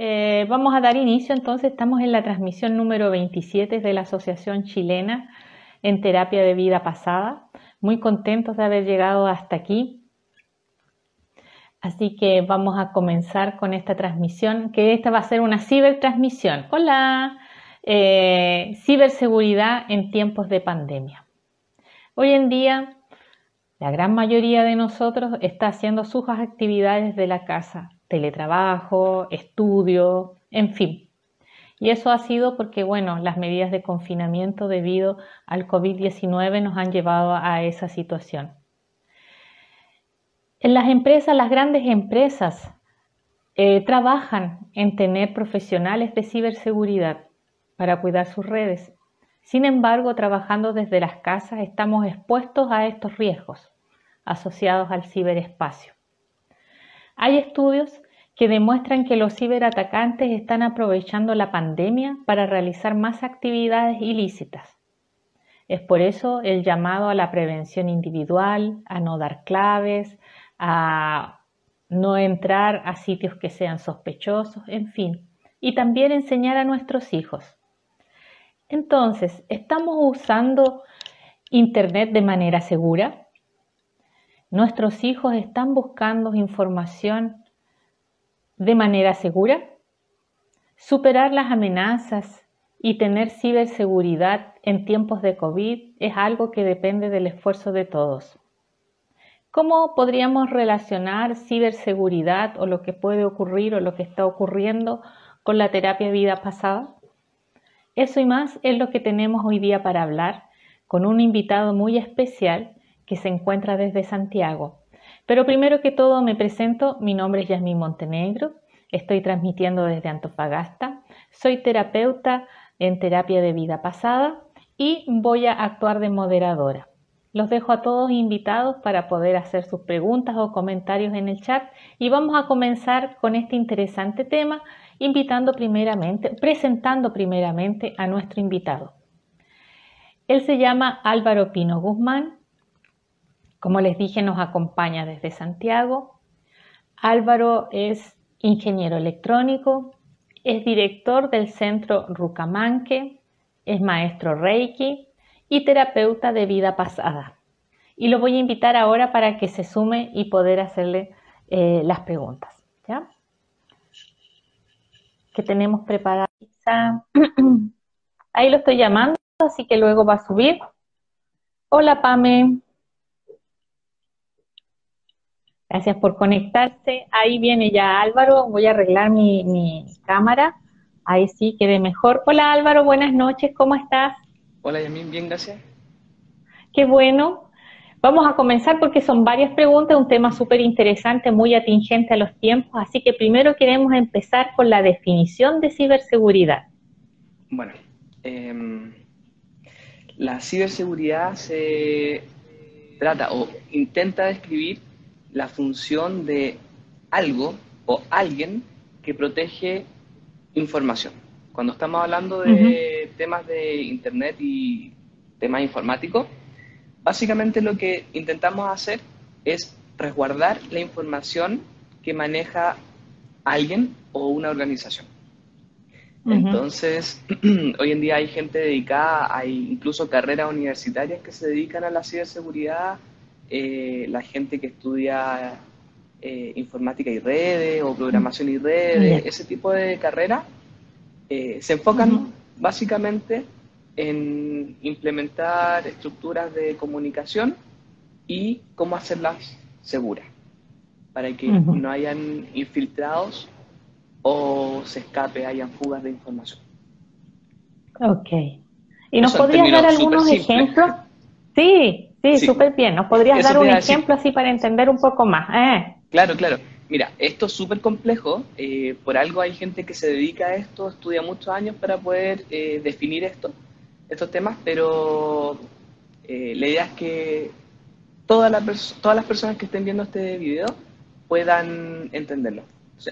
Eh, vamos a dar inicio entonces, estamos en la transmisión número 27 de la Asociación Chilena en Terapia de Vida Pasada. Muy contentos de haber llegado hasta aquí. Así que vamos a comenzar con esta transmisión, que esta va a ser una cibertransmisión. Hola, eh, ciberseguridad en tiempos de pandemia. Hoy en día, la gran mayoría de nosotros está haciendo sus actividades de la casa, teletrabajo, estudio, en fin. Y eso ha sido porque, bueno, las medidas de confinamiento debido al COVID-19 nos han llevado a esa situación. En las empresas, las grandes empresas eh, trabajan en tener profesionales de ciberseguridad para cuidar sus redes. Sin embargo, trabajando desde las casas estamos expuestos a estos riesgos asociados al ciberespacio. Hay estudios que demuestran que los ciberatacantes están aprovechando la pandemia para realizar más actividades ilícitas. Es por eso el llamado a la prevención individual, a no dar claves, a no entrar a sitios que sean sospechosos, en fin, y también enseñar a nuestros hijos. Entonces, ¿estamos usando Internet de manera segura? ¿Nuestros hijos están buscando información de manera segura? Superar las amenazas y tener ciberseguridad en tiempos de COVID es algo que depende del esfuerzo de todos. ¿Cómo podríamos relacionar ciberseguridad o lo que puede ocurrir o lo que está ocurriendo con la terapia vida pasada? Eso y más es lo que tenemos hoy día para hablar con un invitado muy especial que se encuentra desde Santiago. Pero primero que todo me presento, mi nombre es Yasmín Montenegro, estoy transmitiendo desde Antofagasta, soy terapeuta en terapia de vida pasada y voy a actuar de moderadora. Los dejo a todos invitados para poder hacer sus preguntas o comentarios en el chat y vamos a comenzar con este interesante tema, invitando primeramente, presentando primeramente a nuestro invitado. Él se llama Álvaro Pino Guzmán, como les dije, nos acompaña desde Santiago. Álvaro es ingeniero electrónico, es director del centro Rucamanque, es maestro Reiki y terapeuta de vida pasada. Y lo voy a invitar ahora para que se sume y poder hacerle eh, las preguntas. ¿ya? Que tenemos preparada. Ahí lo estoy llamando, así que luego va a subir. Hola, Pame. Gracias por conectarse. Ahí viene ya Álvaro. Voy a arreglar mi, cámara. Ahí sí, quede mejor. Hola Álvaro, buenas noches. ¿Cómo estás? Hola Yamín, bien, gracias. Qué bueno. Vamos a comenzar porque son varias preguntas, un tema súper interesante, muy atingente a los tiempos. Así que primero queremos empezar con la definición de ciberseguridad. Bueno, em, la ciberseguridad se trata o intenta describir la función de algo o alguien que protege información. Cuando estamos hablando de temas de Internet y temas informáticos, básicamente lo que intentamos hacer es resguardar la información que maneja alguien o una organización. Entonces, hoy en día hay gente dedicada, hay incluso carreras universitarias que se dedican a la ciberseguridad, eh, la gente que estudia eh, informática y redes o programación y redes, ese tipo de carreras, eh, se enfocan básicamente en implementar estructuras de comunicación y cómo hacerlas seguras, para que no hayan infiltrados o se escape, hayan fugas de información. Ok. ¿Y nos podrías dar algunos ejemplos? Sí, Sí, súper bien. ¿Nos podrías dar un ejemplo así para entender un poco más? Eh. Claro, claro. Mira, esto es súper complejo. Eh, por algo hay gente que se dedica a esto, estudia muchos años para poder eh, definir esto, estos temas, pero la idea es que todas las, todas las personas que estén viendo este video puedan entenderlo.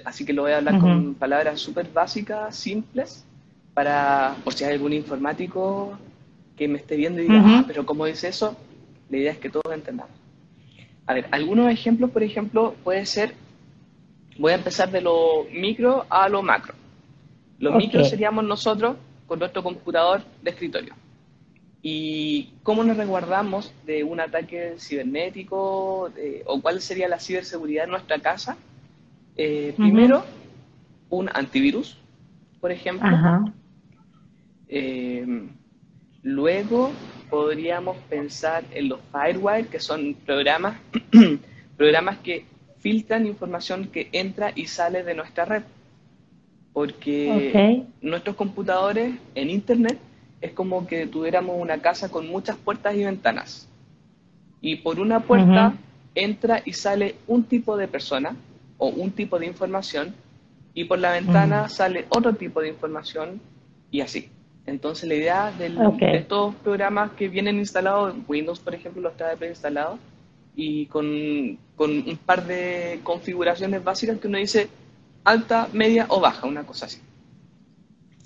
así que lo voy a hablar con palabras súper básicas, simples, para, por si hay algún informático que me esté viendo y diga, ah, pero ¿cómo dice eso? La idea es que todos entendamos. A ver, algunos ejemplos, por ejemplo, puede ser Voy a empezar de lo micro a lo macro. Lo micro seríamos nosotros con nuestro computador de escritorio. ¿Y cómo nos resguardamos de un ataque cibernético o cuál sería la ciberseguridad en nuestra casa? Eh, primero, un antivirus, por ejemplo. Eh, luego podríamos pensar en los firewire, que son programas, programas que filtran información que entra y sale de nuestra red. Porque nuestros computadores en Internet es como que tuviéramos una casa con muchas puertas y ventanas. Y por una puerta entra y sale un tipo de persona o un tipo de información y por la ventana sale otro tipo de información y así. Entonces la idea de estos programas que vienen instalados, Windows por ejemplo los trae preinstalados y con, un par de configuraciones básicas que uno dice alta, media o baja, una cosa así.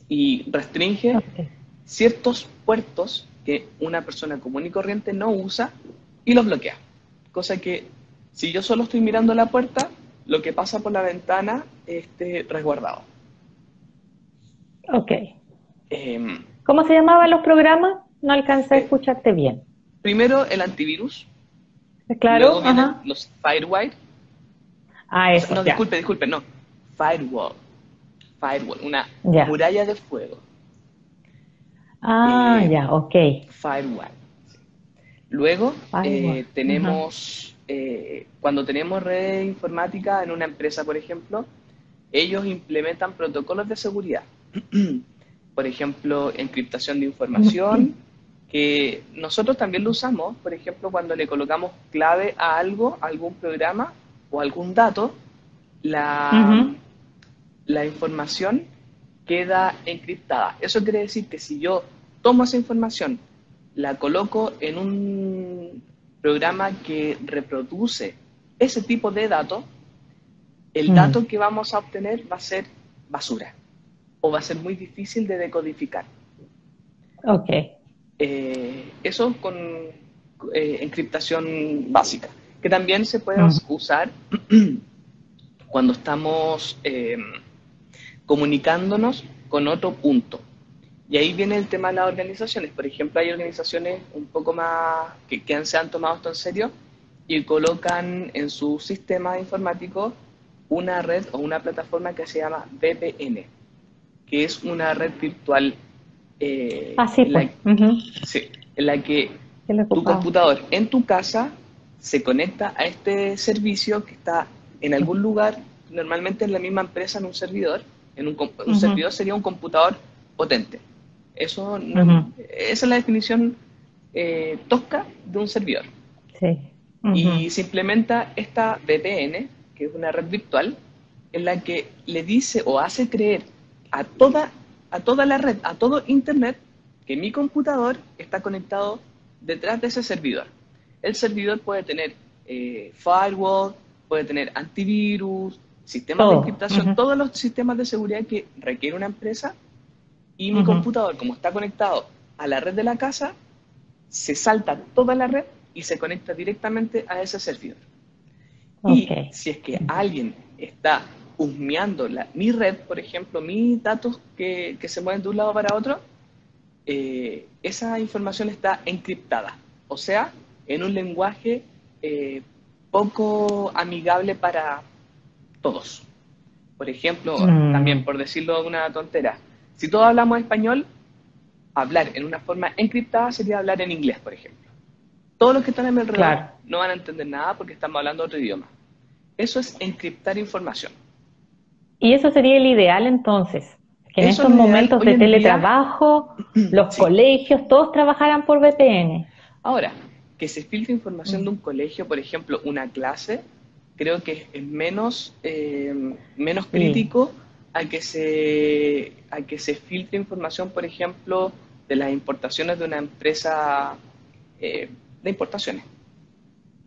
Y restringe ciertos puertos que una persona común y corriente no usa y los bloquea. Cosa que si yo solo estoy mirando la puerta, lo que pasa por la ventana esté resguardado. Ok. Em, ¿Cómo se llamaban los programas? No alcancé a eh, escucharte bien. Primero el antivirus. Claro. Luego los firewire. Ah, eso. No, disculpe, disculpe, no. Firewall. Firewall, una muralla de fuego. Ah, eh, ya, ok. Firewall. Luego eh, tenemos, cuando tenemos red informática en una empresa, por ejemplo, ellos implementan protocolos de seguridad. por ejemplo, encriptación de información, que nosotros también lo usamos, por ejemplo, cuando le colocamos clave a algo, a algún programa o algún dato, la, la información queda encriptada. Eso quiere decir que si yo tomo esa información, la coloco en un programa que reproduce ese tipo de datos, el dato que vamos a obtener va a ser basura o va a ser muy difícil de decodificar. Ok. Eh, eso con eh, encriptación básica, que también se puede usar cuando estamos em, comunicándonos con otro punto. Y ahí viene el tema de las organizaciones. Por ejemplo, hay organizaciones un poco más que, que se han tomado esto en serio y colocan en su sistema informático una red o una plataforma que se llama VPN que es una red virtual eh, ah, en, la, sí, en la que tu computador en tu casa se conecta a este servicio que está en algún lugar, normalmente en la misma empresa, en un servidor. En un, servidor sería un computador potente. Eso Esa es la definición eh, tosca de un servidor. Sí. Y se implementa esta VPN, que es una red virtual, en la que le dice o hace creer a toda, a toda la red, a todo Internet, que mi computador está conectado detrás de ese servidor. El servidor puede tener eh, firewall, puede tener antivirus, sistemas de encriptación, todos los sistemas de seguridad que requiere una empresa. Y mi computador, como está conectado a la red de la casa, se salta toda la red y se conecta directamente a ese servidor. Y si es que alguien está husmeando la, mi red, por ejemplo, mis datos que, se mueven de un lado para otro, eh, esa información está encriptada, o sea, en un lenguaje eh, poco amigable para todos. Por ejemplo, mm. también por decirlo de una tontera, si todos hablamos español, hablar en una forma encriptada sería hablar en inglés, por ejemplo. Todos los que están en mi alrededor no van a entender nada porque estamos hablando otro idioma. Eso es encriptar información. Y eso sería el ideal entonces, que en estos momentos de teletrabajo, los colegios, todos trabajaran por VPN. Ahora, que se filtre información de un colegio, por ejemplo, una clase, creo que es menos, eh, menos crítico a, que se, a que se filtre información, por ejemplo, de las importaciones de una empresa eh, de importaciones.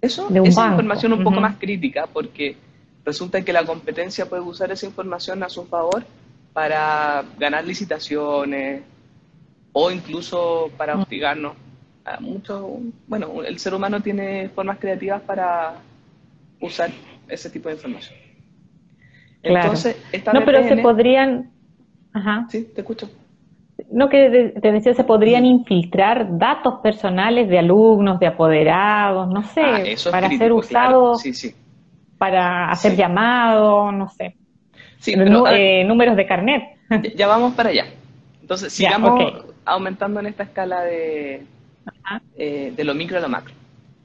Eso es información un poco más crítica porque resulta que la competencia puede usar esa información a su favor para ganar licitaciones o incluso para hostigarnos. A mucho, bueno, el ser humano tiene formas creativas para usar ese tipo de información. Entonces, no, pero se podrían... Ajá. Sí, te escucho. No, que te decía, se podrían infiltrar datos personales de alumnos, de apoderados, no sé, ah, para ser usados, sí, sí. Para hacer llamados, no sé. Sí, eh, números de carnet. Ya, vamos para allá. Entonces, sigamos aumentando en esta escala de, eh, de lo micro a lo macro.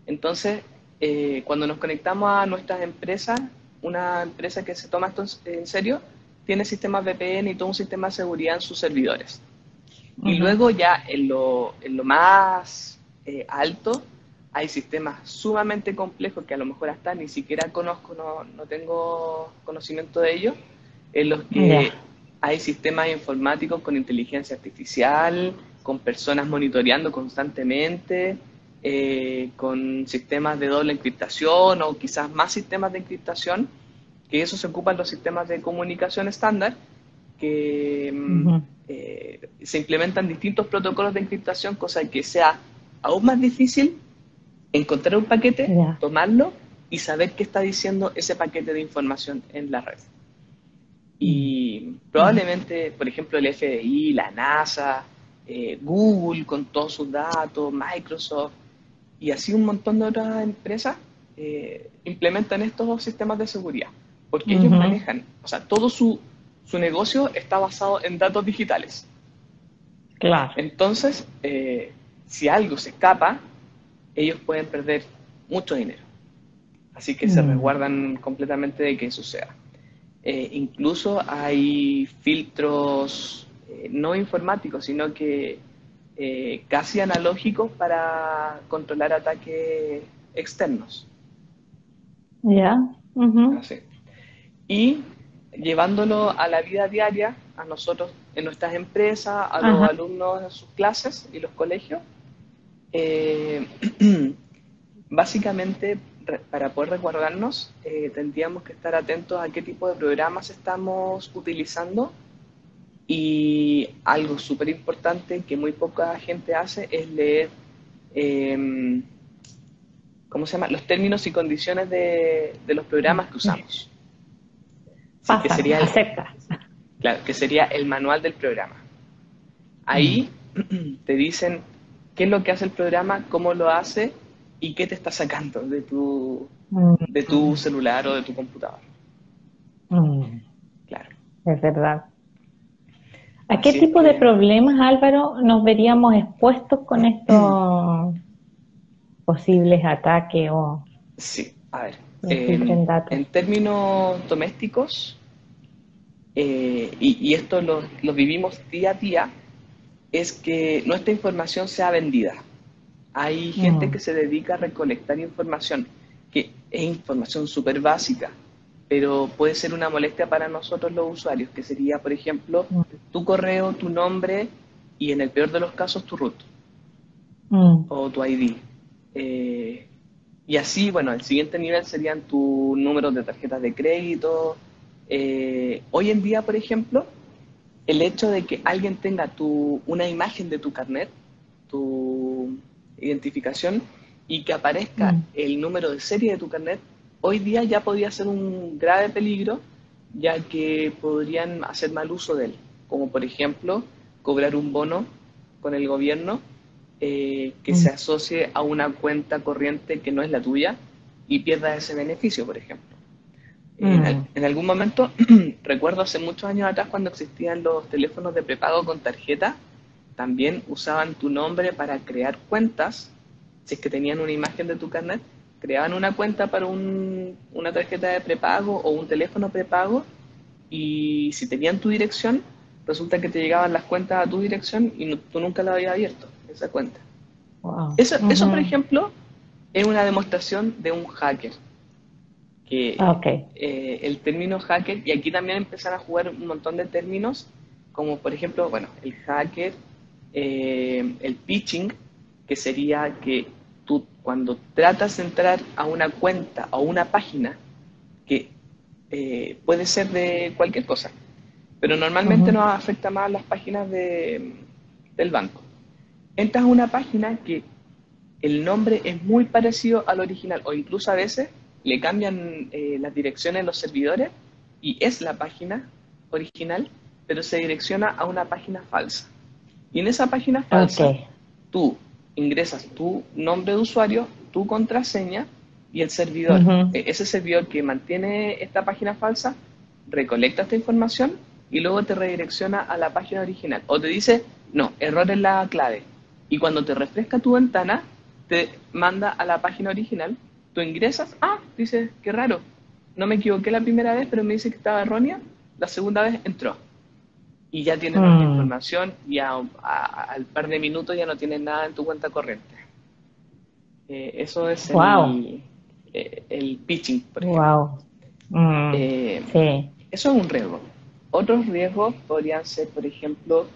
Entonces, eh, cuando nos conectamos a nuestras empresas, una empresa que se toma esto en serio, tiene sistemas VPN y todo un sistema de seguridad en sus servidores. Y luego ya en lo, en lo más eh, alto hay sistemas sumamente complejos que a lo mejor hasta ni siquiera conozco, no, no tengo conocimiento de ellos, en los que hay sistemas informáticos con inteligencia artificial, con personas monitoreando constantemente, eh, con sistemas de doble encriptación o quizás más sistemas de encriptación, que eso se ocupan los sistemas de comunicación estándar, que mm, eh, se implementan distintos protocolos de encriptación, cosa que sea aún más difícil encontrar un paquete, tomarlo y saber qué está diciendo ese paquete de información en la red. Y probablemente, por ejemplo, el FBI, la NASA, eh, Google con todos sus datos, Microsoft y así un montón de otras empresas eh, implementan estos sistemas de seguridad, porque ellos manejan, o sea, todo su, su, negocio está basado en datos digitales. Claro. Entonces, eh, si algo se escapa, ellos pueden perder mucho dinero. Así que se mm. resguardan completamente de que suceda. Eh, incluso hay filtros eh, no informáticos, sino que eh, casi analógicos para controlar ataques externos. Ya. Y llevándolo a la vida diaria, a nosotros en nuestras empresas, a los alumnos en sus clases y los colegios, básicamente para poder resguardarnos, eh, tendríamos que estar atentos a qué tipo de programas estamos utilizando y algo súper importante que muy poca gente hace es leer, em, ¿cómo se llama? Los términos y condiciones de, los programas que usamos. que sería el, Claro, que sería el manual del programa. Ahí te dicen qué es lo que hace el programa, cómo lo hace y qué te está sacando de tu, mm. de tu celular o de tu computador. Mm. Claro. Es verdad. ¿A qué tipo de problemas, Álvaro, nos veríamos expuestos con estos posibles ataques o... Sí, a ver. En, términos domésticos, eh, y, esto lo, lo vivimos día a día, es que nuestra información sea vendida. Hay gente que se dedica a recolectar información, que es información súper básica, pero puede ser una molestia para nosotros los usuarios, que sería, por ejemplo, tu correo, tu nombre y en el peor de los casos tu root mm. o tu ID. Eh, y así, bueno, el siguiente nivel serían tus números de tarjetas de crédito. Eh, hoy en día, por ejemplo, el hecho de que alguien tenga tu, una imagen de tu carnet, tu, identificación y que aparezca mm. el número de serie de tu carnet, hoy día ya podría ser un grave peligro, ya que podrían hacer mal uso de él, como por ejemplo cobrar un bono con el gobierno eh, que mm. se asocie a una cuenta corriente que no es la tuya y pierda ese beneficio, por ejemplo. En, mm. algún momento, recuerdo hace muchos años atrás cuando existían los teléfonos de prepago con tarjeta, también usaban tu nombre para crear cuentas. Si es que tenían una imagen de tu carnet, creaban una cuenta para una tarjeta de prepago o un teléfono prepago y si tenían tu dirección, resulta que te llegaban las cuentas a tu dirección y tú nunca la habías abierto, esa cuenta. Eso, eso, por ejemplo, es una demostración de un hacker. Que ah, eh, el término hacker, y aquí también empiezan a jugar un montón de términos, como por ejemplo, bueno, el hacker eh, el pitching, que sería que tú cuando tratas de entrar a una cuenta o una página, que eh, puede ser de cualquier cosa, pero normalmente nos afecta más las páginas de, del banco. Entras a una página que el nombre es muy parecido al original o incluso a veces le cambian eh, las direcciones de los servidores y es la página original, pero se direcciona a una página falsa. Y en esa página falsa, tú ingresas tu nombre de usuario, tu contraseña y el servidor. E-, ese servidor que mantiene esta página falsa recolecta esta información y luego te redirecciona a la página original. O te dice, no, error en la clave. Y cuando te refresca tu ventana, te manda a la página original, tú ingresas, ah, dice, qué raro, no me equivoqué la primera vez, pero me dice que estaba errónea, la segunda vez entró. Y ya tienes la mm. información y al par de minutos ya no tienes nada en tu cuenta corriente. Eh, eso es el, eh, el, pitching, por ejemplo. Mm. Eh, sí. Eso es un riesgo. Otros riesgos podrían ser, por ejemplo,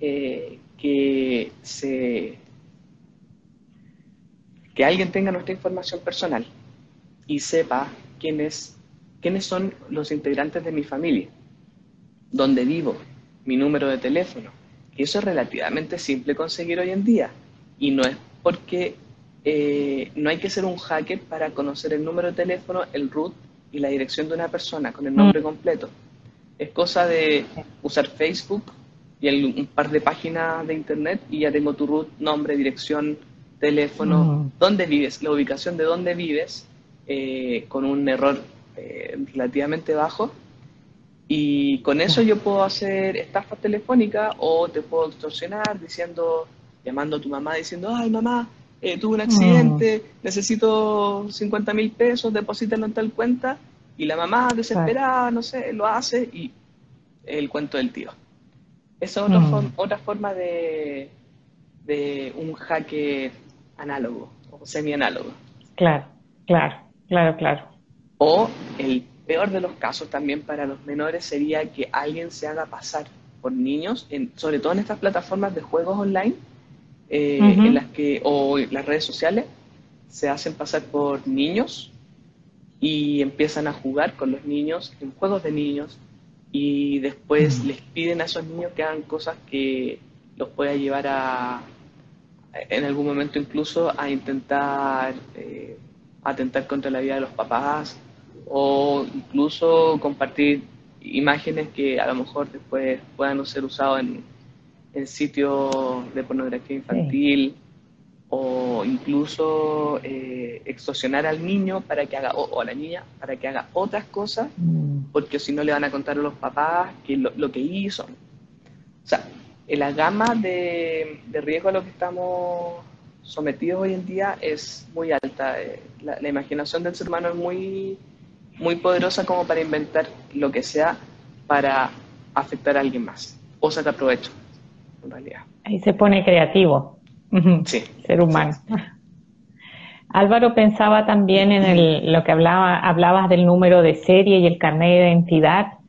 que se que alguien tenga nuestra información personal y sepa quiénes, quiénes son los integrantes de mi familia, dónde vivo, mi número de teléfono. Y eso es relativamente simple conseguir hoy en día. Y no es porque eh, no hay que ser un hacker para conocer el número de teléfono, el root y la dirección de una persona con el nombre mm. completo. Es cosa de usar Facebook y un par de páginas de internet y ya tengo tu root, nombre, dirección, teléfono, dónde vives, la ubicación de dónde vives, eh, con un error eh, relativamente bajo. Y con eso yo puedo hacer estafa telefónica o te puedo extorsionar diciendo, llamando a tu mamá diciendo, ay mamá, eh, tuve un accidente, necesito 50 mil pesos, deposítalo en tal cuenta. Y la mamá desesperada, no sé, lo hace y el cuento del tío. Esa es otra, mm. otra forma de, de un hacker análogo o semi-análogo. Claro, claro, claro, claro. O el peor de los casos también para los menores sería que alguien se haga pasar por niños, en, sobre todo en estas plataformas de juegos online, eh, en las que, o las redes sociales, se hacen pasar por niños y empiezan a jugar con los niños en juegos de niños y después les piden a esos niños que hagan cosas que los pueda llevar a, en algún momento incluso a intentar eh, atentar contra la vida de los papás o incluso compartir imágenes que a lo mejor después puedan ser usados en, en sitios de pornografía infantil o incluso eh, extorsionar al niño para que haga o, a la niña para que haga otras cosas mm. porque si no le van a contar a los papás que lo, lo que hizo o sea la gama de, riesgo a lo que estamos sometidos hoy en día es muy alta. Eh, la, imaginación del ser humano es muy, muy poderosa como para inventar lo que sea para afectar a alguien más o sacar provecho, en realidad. Ahí se pone creativo. Sí. Ser humano. Álvaro pensaba también en el, lo que hablaba, hablabas del número de serie y el carnet de identidad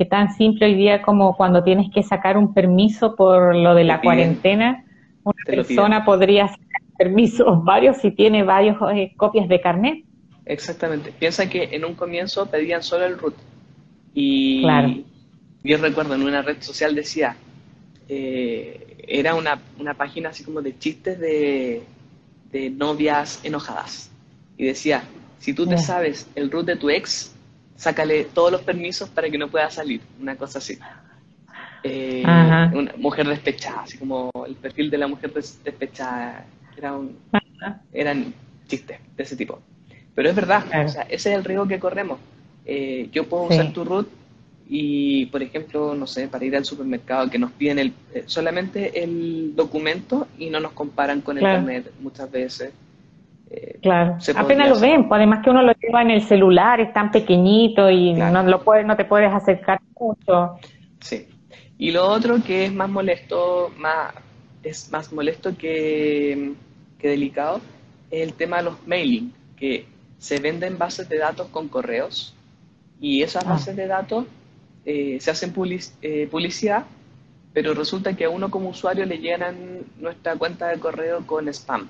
que tan simple hoy día como cuando tienes que sacar un permiso por lo de la cuarentena, una persona podría sacar permisos varios si tiene varias eh, copias de carnet. Exactamente. Piensa que en un comienzo pedían solo el root. Y claro. yo recuerdo en una red social decía, eh, era una, una, página así como de chistes de, de novias enojadas. Y decía, si tú te sabes el root de tu ex, sácale todos los permisos para que no pueda salir, una cosa así. Eh, una mujer despechada, así como el perfil de la mujer despechada, era un, eran chistes de ese tipo. Pero es verdad, ese es el riesgo que corremos. Eh, yo puedo usar tu root y, por ejemplo, no sé, para ir al supermercado, que nos piden el, eh, solamente el documento y no nos comparan con el internet muchas veces. Eh, claro, apenas lo ven, pues, además que uno lo lleva en el celular, es tan pequeñito y no, lo puedes, no te puedes acercar mucho. Sí. Y lo otro que es más molesto, más, es más molesto que, delicado, es el tema de los mailing, que se venden bases de datos con correos y esas ah. bases de datos eh, se hacen eh, publicidad, pero resulta que a uno como usuario le llenan nuestra cuenta de correo con spam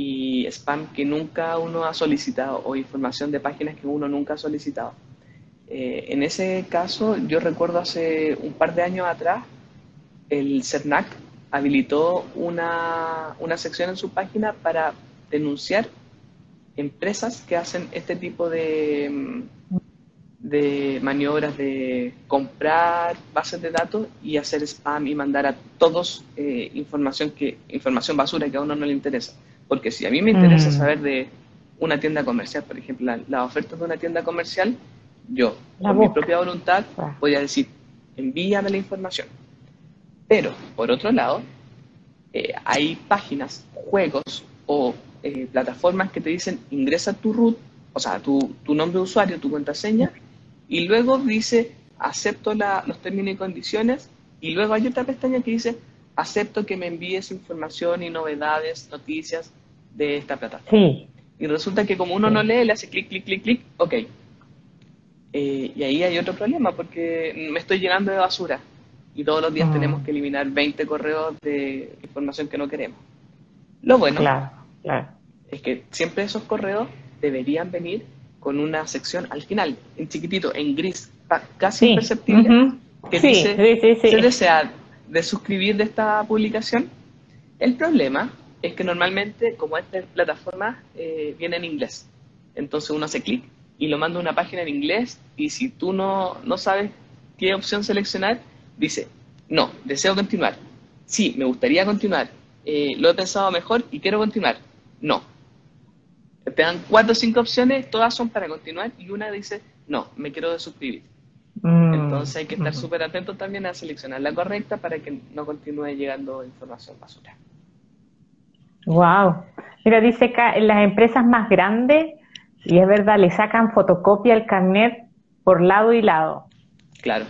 y spam que nunca uno ha solicitado o información de páginas que uno nunca ha solicitado. Eh, en ese caso, yo recuerdo hace un par de años atrás, el CERNAC habilitó una, una sección en su página para denunciar empresas que hacen este tipo de, de maniobras de comprar bases de datos y hacer spam y mandar a todos eh, información que información basura que a uno no le interesa. Porque si a mí me interesa mm. saber de una tienda comercial, por ejemplo, las la ofertas de una tienda comercial, yo, por mi propia voluntad, ah. voy a decir, envíame la información. Pero, por otro lado, eh, hay páginas, juegos o eh, plataformas que te dicen ingresa tu root, o sea, tu, tu nombre de usuario, tu contraseña, y luego dice acepto los términos y condiciones y luego hay otra pestaña que dice acepto que me envíes información y novedades, noticias de esta plataforma. Sí. Y resulta que como uno no lee, le hace clic, clic, clic, clic, ok. Eh, y ahí hay otro problema porque me estoy llenando de basura y todos los días mm. tenemos que eliminar 20 correos de información que no queremos. Lo bueno es que siempre esos correos deberían venir con una sección al final, en chiquitito, en gris, casi imperceptible, que dice, ¿se desea de suscribir de esta publicación? El problema es que normalmente, como esta plataforma eh, viene en inglés, entonces uno hace clic y lo manda a una página en inglés y si tú no, no sabes qué opción seleccionar, dice, no, deseo continuar. Sí, me gustaría continuar. Eh, lo he pensado mejor y quiero continuar. No, te dan cuatro o cinco opciones, todas son para continuar y una dice, no, me quiero desuscribir. Mm. Entonces hay que estar súper atento también a seleccionar la correcta para que no continúe llegando información basura. Wow. Mira, dice que en las empresas más grandes, y es verdad, le sacan fotocopia al carnet por lado y lado. Claro.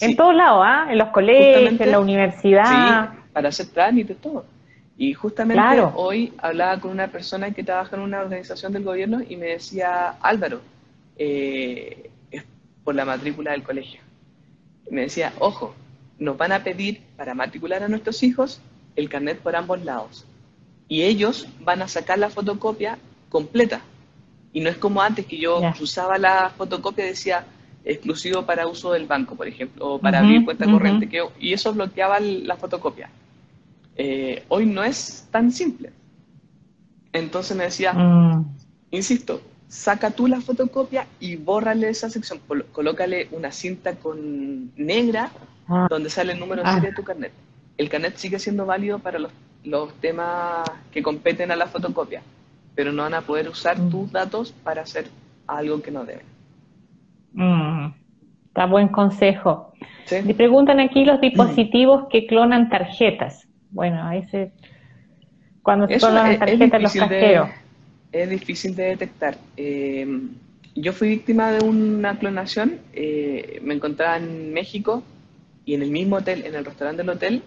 En todos lados, ¿ah? En los colegios, en la universidad. Sí, para hacer trámites, todo. Y justamente hoy hablaba con una persona que trabaja en una organización del gobierno y me decía, Álvaro, eh, es por la matrícula del colegio. me decía, ojo, nos van a pedir para matricular a nuestros hijos el carnet por ambos lados. Y ellos van a sacar la fotocopia completa. Y no es como antes que yo usaba la fotocopia y decía exclusivo para uso del banco, por ejemplo, o para abrir cuenta corriente, que, y eso bloqueaba la fotocopia. Eh, hoy no es tan simple. Entonces me decía, mm. insisto, saca tú la fotocopia y bórrale esa sección, colócale una cinta con negra ah. donde sale el número ah. de tu carnet. El carnet sigue siendo válido para los, temas que competen a la fotocopia, pero no van a poder usar mm. tus datos para hacer algo que no deben. Mm. Está buen consejo. Me preguntan aquí los dispositivos que clonan tarjetas. Bueno, ahí se... Cuando se ponen las tarjetas los cajeros. es difícil de detectar. Eh, yo fui víctima de una clonación. Eh, me encontraba en México y en el mismo hotel, en el restaurante del hotel,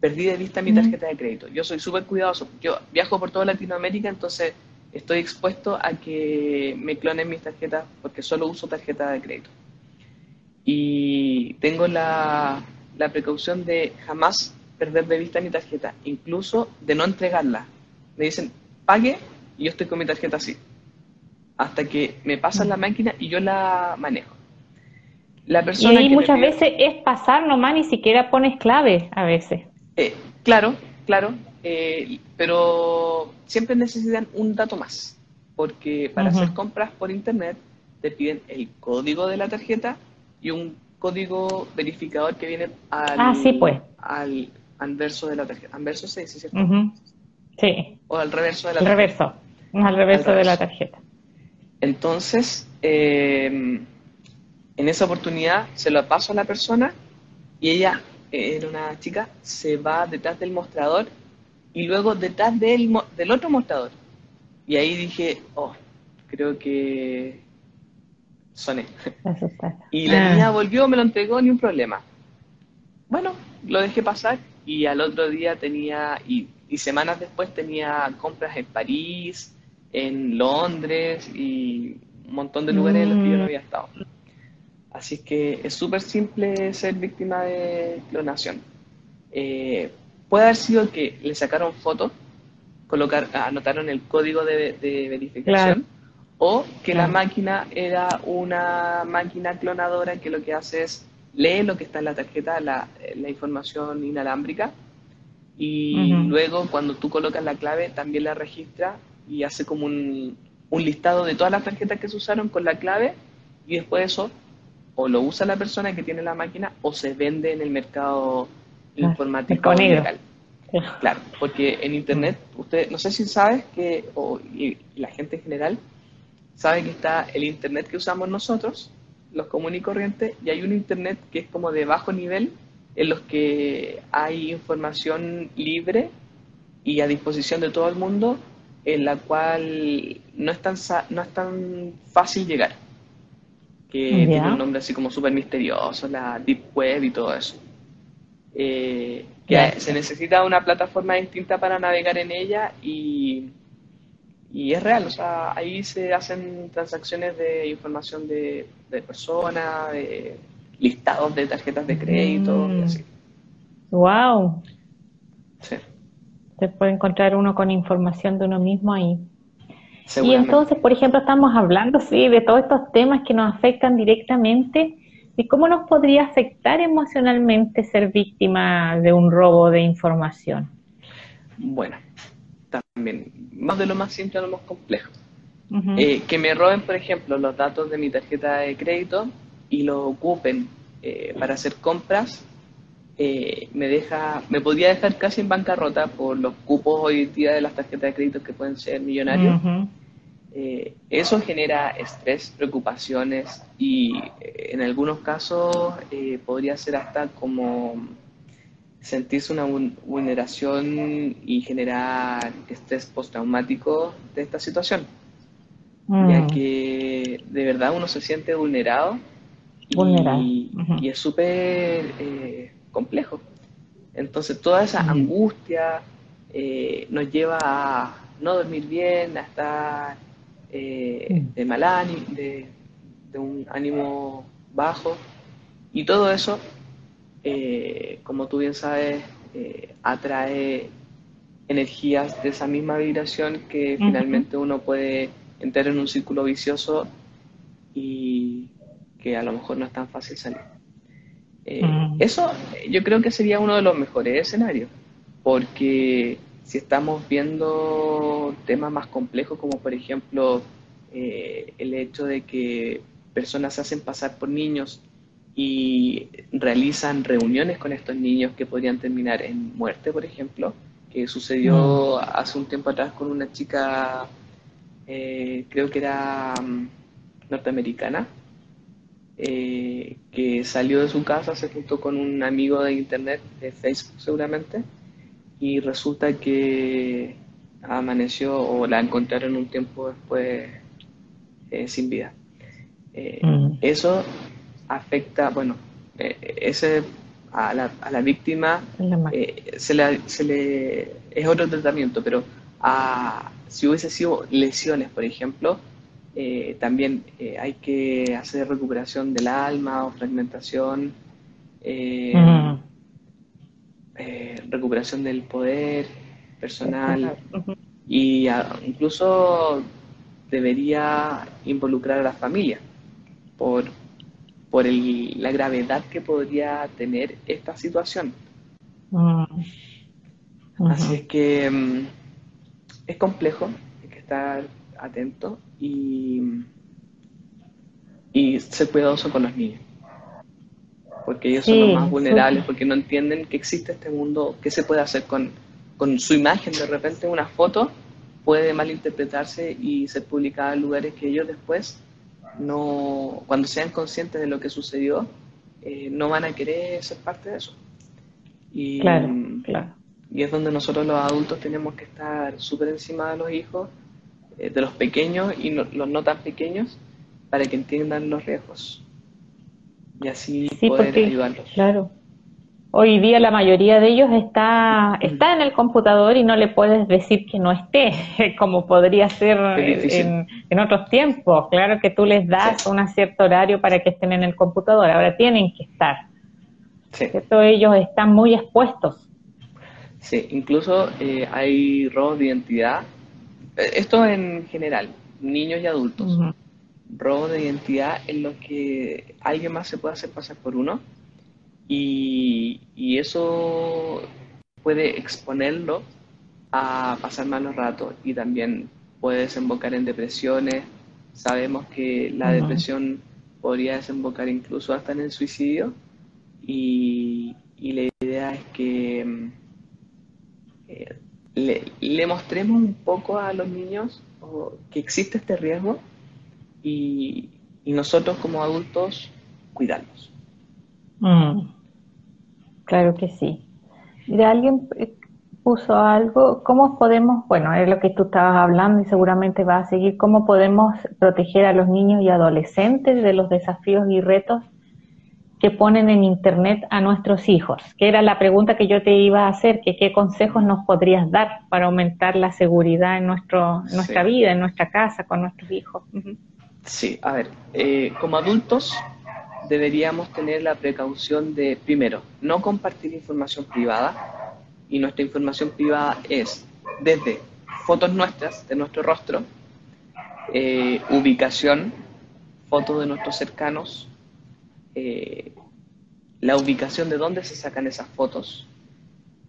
perdí de vista mi tarjeta de crédito. Yo soy súper cuidadoso. Yo viajo por toda Latinoamérica, entonces estoy expuesto a que me clonen mis tarjetas porque solo uso tarjeta de crédito. Y tengo la, la precaución de jamás perder de vista mi tarjeta, incluso de no entregarla. Me dicen, pague y yo estoy con mi tarjeta así, hasta que me pasan la máquina y yo la manejo. La persona y muchas veces es pasar nomás, ni siquiera pones clave a veces. Eh, claro, claro, eh, pero siempre necesitan un dato más, porque para hacer compras por internet te piden el código de la tarjeta y un código verificador que viene al, ah, sí, pues. al, anverso de la tarjeta. Anverso se dice, ¿cierto? Sí. O al reverso de la tarjeta. Reverso. Al reverso, de la tarjeta. Entonces, em, en esa oportunidad se lo paso a la persona y ella, eh, era una chica, se va detrás del mostrador y luego detrás del, del otro mostrador. Y ahí dije, oh, creo que soné. y la niña volvió, me lo entregó, ni un problema. Bueno, lo dejé pasar y al otro día tenía, y, semanas después tenía compras en París, en Londres y un montón de lugares en los que yo no había estado. Así que es súper simple ser víctima de clonación. Eh, puede haber sido que le sacaron fotos, colocar, anotaron el código de, verificación, o que la máquina era una máquina clonadora que lo que hace es lee lo que está en la tarjeta, la, información inalámbrica, y luego cuando tú colocas la clave también la registra y hace como un, listado de todas las tarjetas que se usaron con la clave y después eso o lo usa la persona que tiene la máquina o se vende en el mercado informático legal. Claro, porque en Internet, usted, no sé si sabes que, o y la gente en general, sabe que está el Internet que usamos nosotros, los comunes y corrientes, y hay un Internet que es como de bajo nivel, en los que hay información libre y a disposición de todo el mundo, en la cual no es tan, no es tan fácil llegar, que tiene un nombre así como súper misterioso, la Deep Web y todo eso. Eh, que se necesita una plataforma distinta para navegar en ella y, y, es real, o sea, ahí se hacen transacciones de información de, de personas, de listados de tarjetas de crédito y mm. así. Wow. Sí. Se puede encontrar uno con información de uno mismo ahí. Y entonces, por ejemplo, estamos hablando, sí, de todos estos temas que nos afectan directamente ¿Y cómo nos podría afectar emocionalmente ser víctima de un robo de información? Bueno, también, más de lo más simple a lo más complejo. Eh, que me roben, por ejemplo, los datos de mi tarjeta de crédito y lo ocupen eh, para hacer compras, eh, me deja, me podría dejar casi en bancarrota por los cupos hoy día de las tarjetas de crédito que pueden ser millonarios. Eh, eso genera estrés, preocupaciones y eh, en algunos casos eh, podría ser hasta como sentirse una vulneración y generar estrés postraumático de esta situación, ya mm. que de verdad uno se siente vulnerado, y, y, es súper complejo. Entonces toda esa angustia nos lleva a no dormir bien, a estar eh, de mal ánimo, de, un ánimo bajo. Y todo eso, eh, como tú bien sabes, eh, atrae energías de esa misma vibración que finalmente uno puede entrar en un círculo vicioso y que a lo mejor no es tan fácil salir. Eso yo creo que sería uno de los mejores escenarios, porque si estamos viendo temas más complejos, como por ejemplo eh, el hecho de que personas se hacen pasar por niños y realizan reuniones con estos niños que podrían terminar en muerte, por ejemplo, que sucedió mm. hace un tiempo atrás con una chica, eh, creo que era mm, norteamericana, eh, que salió de su casa, se juntó con un amigo de internet, de Facebook seguramente, y resulta que amaneció o la encontraron un tiempo después eh, sin vida. Eh, mm. Eso afecta, bueno, eh, ese a la, a la víctima se, le, se, le, es otro tratamiento, pero a, si hubiese sido lesiones, por ejemplo, también hay que hacer recuperación del alma o fragmentación. Mm. Eh, recuperación del poder personal y incluso debería involucrar a la familia por, por la gravedad que podría tener esta situación. Mm. Así es que mm, es complejo, hay que estar atento y, y ser cuidadoso con los niños porque ellos son los más vulnerables, porque no entienden que existe este mundo, qué se puede hacer con, con su imagen. De repente una foto puede malinterpretarse y ser publicada en lugares que ellos después no, cuando sean conscientes de lo que sucedió, eh, no van a querer ser parte de eso. Y, claro, claro. y es donde nosotros los adultos tenemos que estar súper encima de los hijos, eh, de los pequeños y los no tan pequeños, para que entiendan los riesgos y así poder ayudarlos. Claro. Hoy día la mayoría de ellos está, está en el computador y no le puedes decir que no esté, como podría ser en, otros tiempos. Claro que tú les das un cierto horario para que estén en el computador, ahora tienen que estar. Sí. Ellos están muy expuestos. Sí, incluso eh, hay robos de identidad. Esto en general, niños y adultos robo de identidad en lo que alguien más se puede hacer pasar por uno y, eso puede exponerlo a pasar malos ratos y también puede desembocar en depresiones. Sabemos que la depresión podría desembocar incluso hasta en el suicidio. Y, la idea es que mm, eh, le, mostremos un poco a los niños que existe este riesgo y, nosotros como adultos cuidarlos. Mm. claro que sí. De alguien eh, puso algo, ¿cómo podemos, bueno, es lo que tú estabas hablando y seguramente va a seguir, cómo podemos proteger a los niños y adolescentes de los desafíos y retos que ponen en Internet a nuestros hijos? Que era la pregunta que yo te iba a hacer, que qué consejos nos podrías dar para aumentar la seguridad en nuestro, nuestra vida, en nuestra casa, con nuestros hijos. Sí, a ver, eh, como adultos deberíamos tener la precaución de, primero, no compartir información privada, y nuestra información privada es desde fotos nuestras, de nuestro rostro, eh, ubicación, fotos de nuestros cercanos, eh, la ubicación de dónde se sacan esas fotos,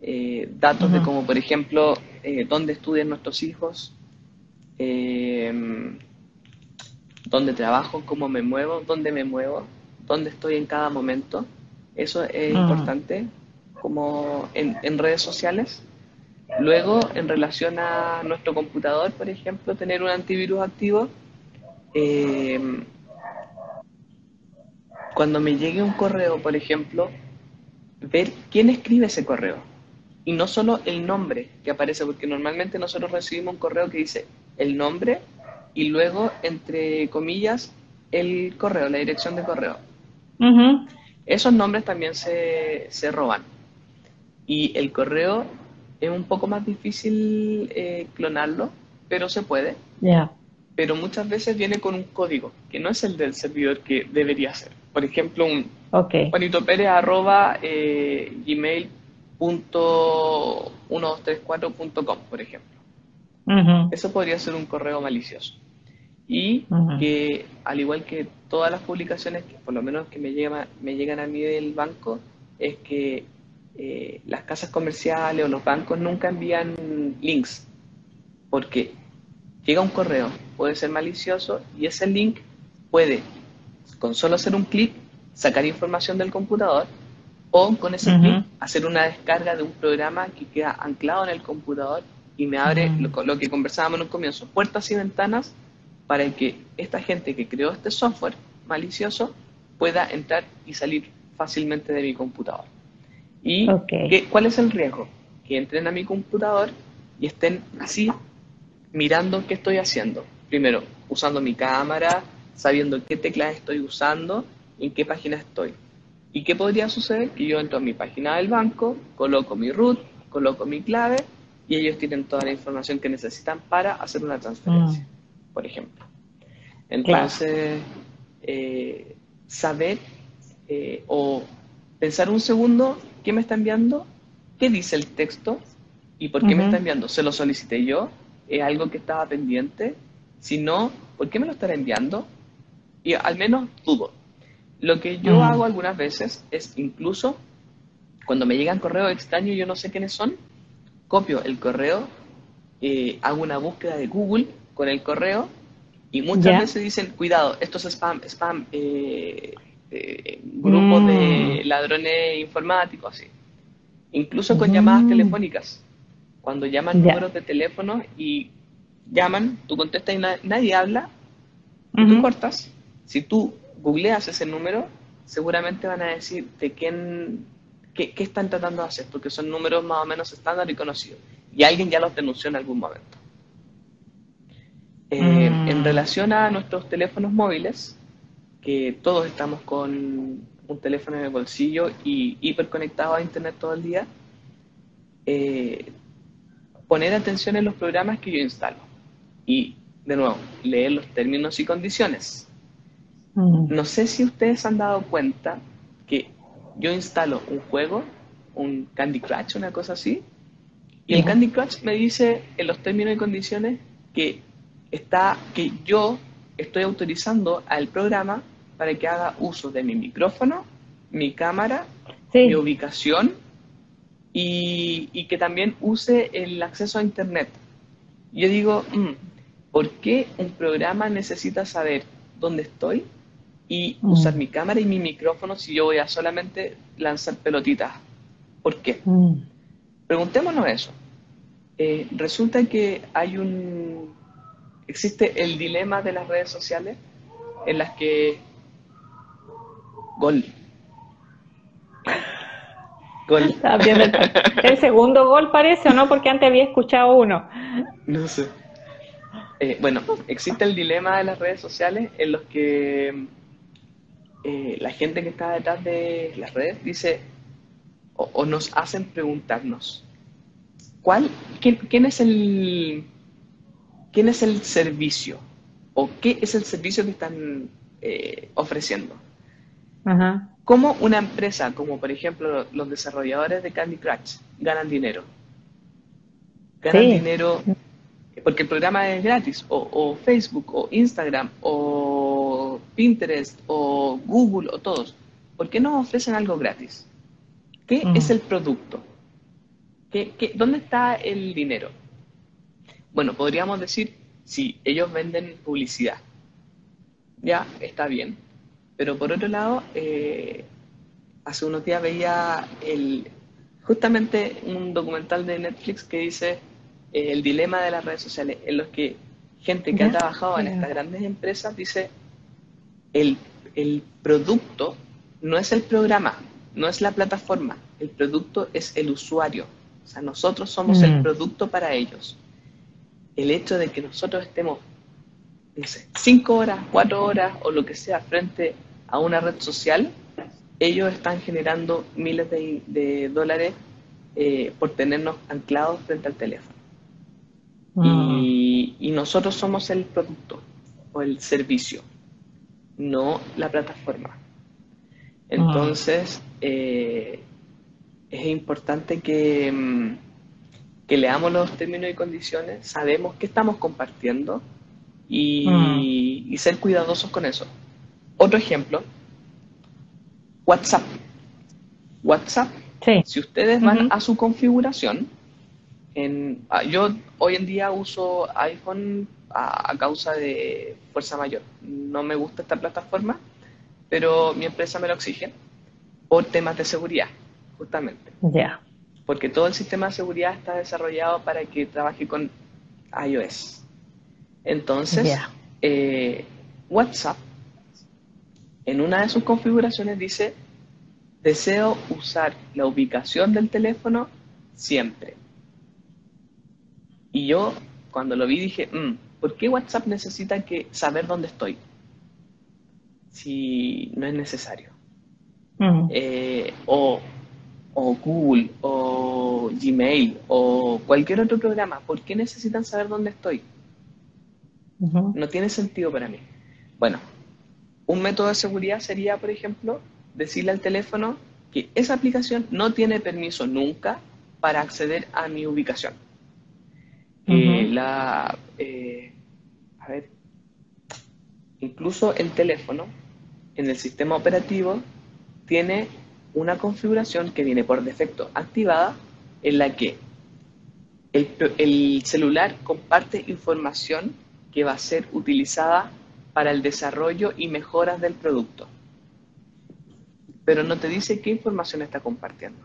eh, datos de como por ejemplo dónde estudian nuestros hijos, dónde trabajo, cómo me muevo, dónde me muevo, dónde estoy en cada momento. Eso es ah. importante como en, redes sociales. Luego, en relación a nuestro computador, por ejemplo, tener un antivirus activo. Eh, cuando me llegue un correo, por ejemplo, ver quién escribe ese correo. Y no solo el nombre que aparece, porque normalmente nosotros recibimos un correo que dice el nombre y luego, entre comillas, el correo, la dirección de correo. Esos nombres también se, se roban. Y el correo es un poco más difícil eh, clonarlo, pero se puede. Pero muchas veces viene con un código, que no es el del servidor que debería ser. Por ejemplo, un okay. Juanito Pérez arroba eh, gmail.1234.com, por ejemplo. Eso podría ser un correo malicioso. Y que, al igual que todas las publicaciones, que por lo menos que me, llega, me llegan a mí del banco, es que eh, las casas comerciales o los bancos nunca envían links, porque llega un correo, puede ser malicioso y ese link puede, con solo hacer un clic, sacar información del computador o con ese clic hacer una descarga de un programa que queda anclado en el computador y me abre lo, lo, que conversábamos en un comienzo, puertas y ventanas para que esta gente que creó este software malicioso pueda entrar y salir fácilmente de mi computador. ¿Y cuál es el riesgo? Que entren a mi computador y estén así mirando qué estoy haciendo. Primero, usando mi cámara, sabiendo qué teclas estoy usando, en qué página estoy. ¿Y qué podría suceder? Que yo entro a mi página del banco, coloco mi root, coloco mi clave y ellos tienen toda la información que necesitan para hacer una transferencia, mm. por ejemplo. Entonces, eh, saber eh, o pensar un segundo ¿Qué me está enviando? ¿Qué dice el texto? ¿Y por qué me está enviando? ¿Se lo solicité yo? ¿Es algo que estaba pendiente? Si no, ¿por qué me lo estará enviando? Y al menos dudo. Lo que yo hago algunas veces es incluso cuando me llegan correos extraños y yo no sé quiénes son, copio el correo, eh, hago una búsqueda de Google con el correo y muchas veces dicen, cuidado, esto es spam, spam, eh, eh, grupos de mm. ladrones informáticos, así. Incluso con llamadas mm. telefónicas. Cuando llaman números de teléfono y llaman, tú contestas y nadie habla, tú cortas. Si tú googleas ese número, seguramente van a decir de quién, qué, están tratando de hacer, porque son números más o menos estándar y conocidos. Y alguien ya los denunció en algún momento. Eh, en mm. relación a nuestros teléfonos móviles, que todos estamos con un teléfono en el bolsillo y hiperconectados a Internet todo el día, eh, poner atención en los programas que yo instalo. Y, de nuevo, leer los términos y condiciones. No sé si ustedes han dado cuenta que yo instalo un juego, un Candy Crush, una cosa así, y el Candy Crush me dice en los términos y condiciones que está, que yo estoy autorizando al programa para que haga uso de mi micrófono, mi cámara, mi ubicación y, que también use el acceso a Internet. Yo digo, mm, ¿por qué un programa necesita saber dónde estoy y mm. usar mi cámara y mi micrófono si yo voy a solamente lanzar pelotitas. ¿Por qué? Mm. Preguntémonos eso. Eh, resulta que hay un... existe el dilema de las redes sociales en las que... Gol. Gol. El segundo gol parece o no, porque antes había escuchado uno. No sé. Eh, bueno, existe el dilema de las redes sociales en los que eh, la gente que está detrás de las redes dice o, nos hacen preguntarnos cuál, quién, es el quién es el servicio o qué es el servicio que están eh, ofreciendo. ¿Cómo una empresa, como por ejemplo los desarrolladores de Candy Crush, ganan dinero? Ganan dinero porque el programa es gratis, o, Facebook, o Instagram, o Pinterest, o Google, o todos. ¿Por qué no ofrecen algo gratis? ¿Qué es el producto? ¿Qué, dónde está el dinero? Bueno, podríamos decir, si ellos venden publicidad, ya está bien. Pero por otro lado, eh, hace unos días veía el, justamente un documental de Netflix que dice el dilema de las redes sociales, en los que gente que ha trabajado en estas grandes empresas dice, el, el producto no es el programa, no es la plataforma, el producto es el usuario. O sea, nosotros somos el mm. producto para ellos. El hecho de que nosotros estemos, no sé, cinco horas, cuatro horas o lo que sea frente a una red social, ellos están generando miles de, dólares eh, por tenernos anclados frente al teléfono. Ah. Y, nosotros somos el producto o el servicio, no la plataforma. Entonces, eh, es importante que, mm, que, leamos los términos y condiciones, sabemos qué estamos compartiendo y, ah. ser cuidadosos con eso. Otro ejemplo, WhatsApp. WhatsApp, si ustedes van a su configuración, en, ah, yo hoy en día uso iPhone a, causa de fuerza mayor. No me gusta esta plataforma, pero mi empresa me lo exige por temas de seguridad, justamente. Ya. Porque todo el sistema de seguridad está desarrollado para que trabaje con iOS. Entonces, eh, WhatsApp, en una de sus configuraciones dice, deseo usar la ubicación del teléfono siempre. Y yo, cuando lo vi, dije, mm, ¿por qué WhatsApp necesita que saber dónde estoy? Si no es necesario. Eh, o, Google, o Gmail, o cualquier otro programa, ¿por qué necesitan saber dónde estoy? No tiene sentido para mí. Bueno, un método de seguridad sería, por ejemplo, decirle al teléfono que esa aplicación no tiene permiso nunca para acceder a mi ubicación. Eh, la, eh, a ver, incluso el teléfono en el sistema operativo tiene una configuración que viene por defecto activada en la que el, el, celular comparte información que va a ser utilizada para el desarrollo y mejoras del producto. Pero no te dice qué información está compartiendo.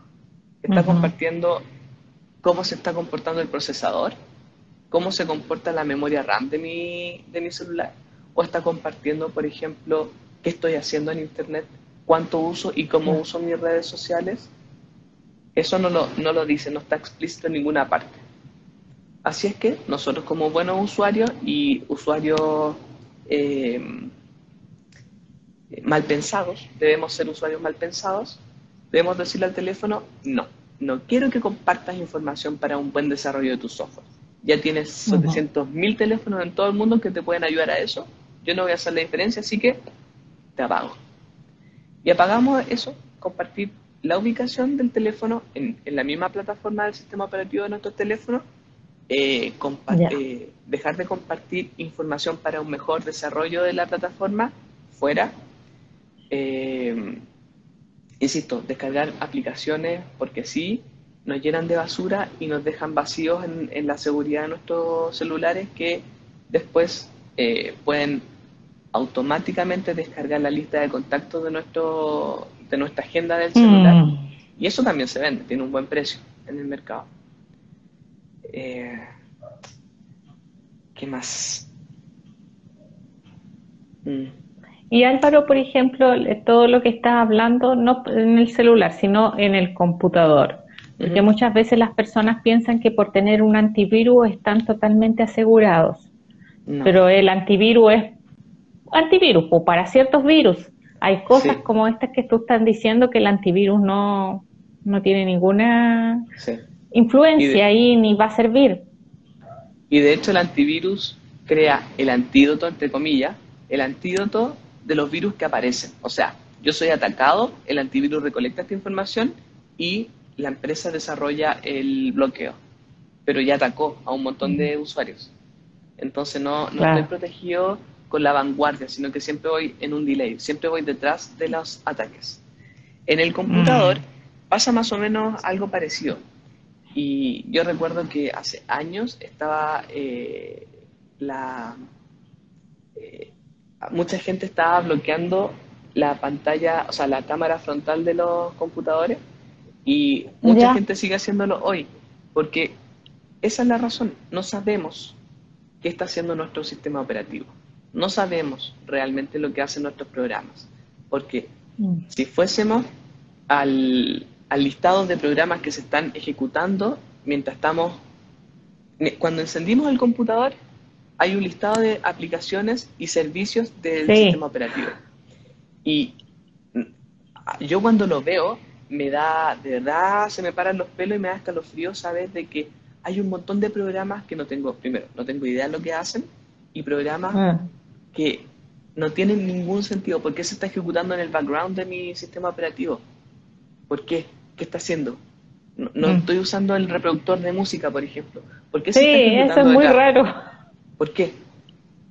Está compartiendo cómo se está comportando el procesador, cómo se comporta la memoria RAM de mi, de mi celular o está compartiendo, por ejemplo, qué estoy haciendo en Internet, cuánto uso y cómo uso mis redes sociales. Eso no lo, no lo dice, no está explícito en ninguna parte. Así es que nosotros como buenos usuarios y usuarios eh, mal pensados, debemos ser usuarios mal pensados, debemos decirle al teléfono, no, no quiero que compartas información para un buen desarrollo de tu software ya tienes 700.000 teléfonos en todo el mundo que te pueden ayudar a eso. Yo no voy a hacer la diferencia, así que te apago. Y apagamos eso, compartir la ubicación del teléfono en, la misma plataforma del sistema operativo de nuestro teléfono, eh, eh, dejar de compartir información para un mejor desarrollo de la plataforma fuera. Eh, insisto, descargar aplicaciones porque sí, nos llenan de basura y nos dejan vacíos en, la seguridad de nuestros celulares que después eh, pueden automáticamente descargar la lista de contactos de, nuestro, de nuestra agenda del celular. Mm. Y eso también se vende, tiene un buen precio en el mercado. Eh, ¿Qué más? Mm. Y Álvaro, por ejemplo, todo lo que estás hablando, no en el celular, sino en el computador. Porque muchas veces las personas piensan que por tener un antivirus están totalmente asegurados. Pero el antivirus es antivirus, o para ciertos virus. Hay cosas como estas que tú estás diciendo que el antivirus no, no tiene ninguna influencia ahí ni va a servir. Y de hecho el antivirus crea el antídoto, entre comillas, el antídoto de los virus que aparecen. O sea, yo soy atacado, el antivirus recolecta esta información y la empresa desarrolla el bloqueo. Pero ya atacó a un montón de usuarios. Entonces no, no estoy protegido con la vanguardia, sino que siempre voy en un delay, siempre voy detrás de los ataques. En el computador pasa más o menos algo parecido. Y yo recuerdo que hace años estaba eh, la... Eh, mucha gente estaba bloqueando la pantalla, o sea, la cámara frontal de los computadores y mucha gente sigue haciéndolo hoy, porque esa es la razón, no sabemos qué está haciendo nuestro sistema operativo, no sabemos realmente lo que hacen nuestros programas, porque mm. si fuésemos al, al listado de programas que se están ejecutando mientras estamos, cuando encendimos el computador, hay un listado de aplicaciones y servicios del sistema operativo. Y yo cuando lo veo, me da, de verdad, se me paran los pelos y me da fríos saber de que hay un montón de programas que no tengo, primero, no tengo idea de lo que hacen, y programas ah. que no tienen ningún sentido. ¿Por qué se está ejecutando en el background de mi sistema operativo? ¿Por qué? ¿Qué está haciendo? No, mm. estoy usando el reproductor de música, por ejemplo. ¿Por qué sí, eso es muy raro. ¿Por qué?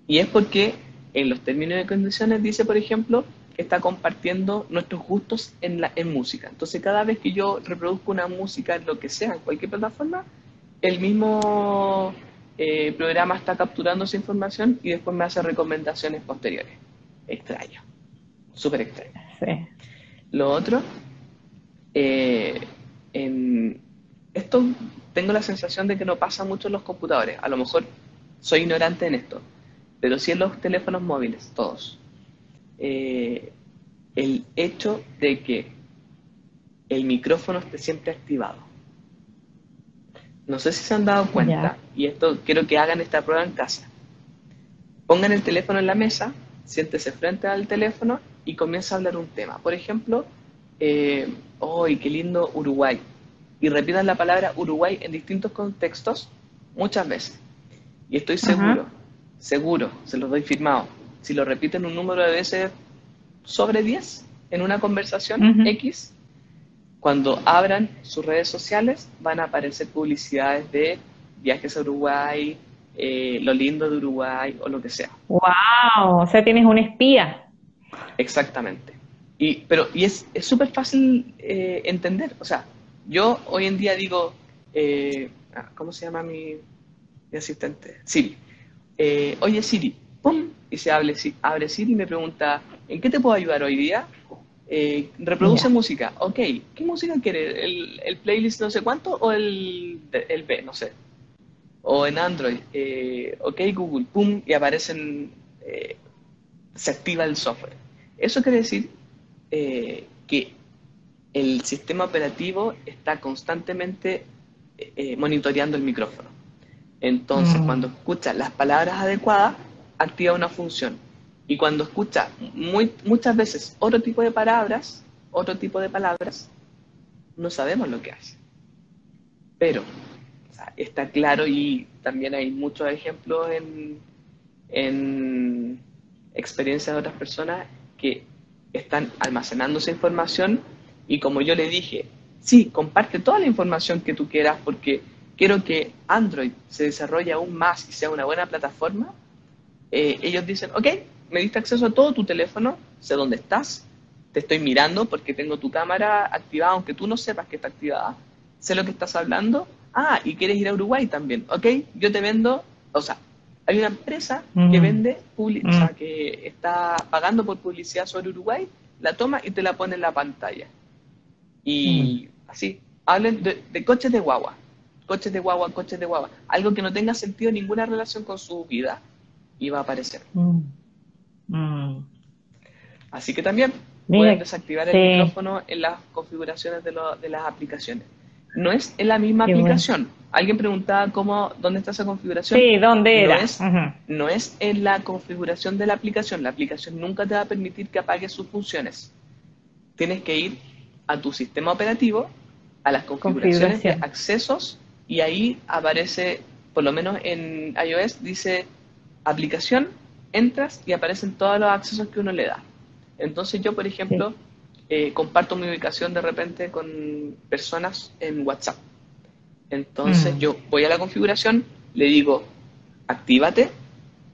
Y es porque en los términos de condiciones dice, por ejemplo, que está compartiendo nuestros gustos en, la, en música. Entonces, cada vez que yo reproduzco una música, en lo que sea, en cualquier plataforma, el mismo eh, programa está capturando esa información y después me hace recomendaciones posteriores. Extraño. Súper extraño. Sí. Lo otro eh, en esto tengo la sensación de que no pasa mucho en los computadores. A lo mejor soy ignorante en esto, pero sí en los teléfonos móviles, todos. Eh, el hecho de que el micrófono esté siempre activado. No sé si se han dado cuenta, y esto quiero que hagan esta prueba en casa. Pongan el teléfono en la mesa, siéntese frente al teléfono y comienza a hablar un tema. Por ejemplo, eh, ¡ay, qué lindo Uruguay! Y repitan la palabra Uruguay en distintos contextos muchas veces. Y estoy seguro, seguro, se los doy firmado, si lo repiten un número de veces sobre 10 en una conversación X, cuando abran sus redes sociales van a aparecer publicidades de viajes a Uruguay, eh, lo lindo de Uruguay o lo que sea. ¡Wow! O sea, tienes un espía. Exactamente. Y, pero, y es súper fácil eh, entender. O sea, yo hoy en día digo, eh, ah, ¿cómo se llama mi, asistente? Siri. Eh, Oye Siri, ¡pum! Y se abre, abre Siri y me pregunta, ¿en qué te puedo ayudar hoy día? reproduce música. Ok, ¿qué música quieres? ¿El, playlist no sé cuánto o el, el B? No sé. O en Android. ok, Google, ¡pum! Y aparecen, se activa el software. Eso quiere decir eh, que el sistema operativo está constantemente eh, eh, monitoreando el micrófono. Entonces, mm. cuando escucha las palabras adecuadas, activa una función. Y cuando escucha muy, muchas veces otro tipo de palabras, otro tipo de palabras, no sabemos lo que hace. Pero está claro y también hay muchos ejemplos en, en experiencias de otras personas que están almacenando esa información y como yo le dije, sí, comparte toda la información que tú quieras porque quiero que Android se desarrolle aún más y sea una buena plataforma, eh, ellos dicen, ok, me diste acceso a todo tu teléfono, sé dónde estás, te estoy mirando porque tengo tu cámara activada, aunque tú no sepas que está activada, sé lo que estás hablando, ah, y quieres ir a Uruguay también, ok, yo te vendo, o sea, Hay una empresa que vende, o sea, que está pagando por publicidad sobre Uruguay, la toma y te la pone en la pantalla. Y así, hablen de, coches de guagua, coches de guagua, coches de guagua, algo que no tenga sentido ninguna relación con su vida, y va a aparecer. Así que también pueden desactivar el micrófono en las configuraciones de, de las aplicaciones. No es en la misma aplicación. Alguien preguntaba cómo, dónde está esa configuración. Sí, ¿dónde era? No es, no es en la configuración de la aplicación. La aplicación nunca te va a permitir que apagues sus funciones. Tienes que ir a tu sistema operativo, a las configuraciones de accesos, y ahí aparece, por lo menos en iOS, dice aplicación, entras y aparecen todos los accesos que uno le da. Entonces yo, por ejemplo, eh, comparto mi ubicación de repente con personas en WhatsApp. Entonces mm. yo voy a la configuración, le digo, actívate,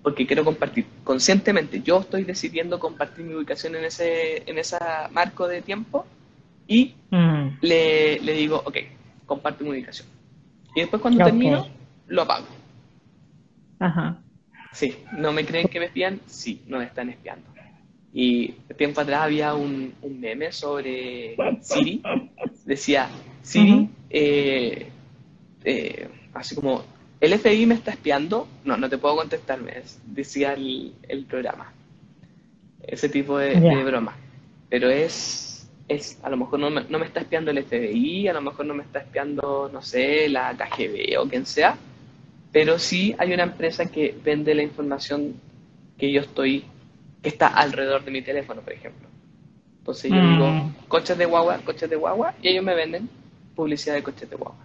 porque quiero compartir. Conscientemente, yo estoy decidiendo compartir mi ubicación en ese, en ese marco de tiempo y mm. le, le, digo, ok, comparte mi ubicación. Y después cuando termino, lo apago. Ajá. Sí, ¿no me creen que me espían? Sí, no me están espiando. Y tiempo atrás había un, meme sobre Siri. Decía, Siri, eh, eh, así como, ¿el FBI me está espiando? No, no te puedo contestar, decía el, programa. Ese tipo de, broma. Pero es, es, a lo mejor no me, no me está espiando el FBI, a lo mejor no me está espiando, no sé, la KGB o quien sea, pero sí hay una empresa que vende la información que yo estoy que está alrededor de mi teléfono, por ejemplo. Entonces yo digo, mm. coches de guagua, coches de guagua, y ellos me venden publicidad de coches de guagua.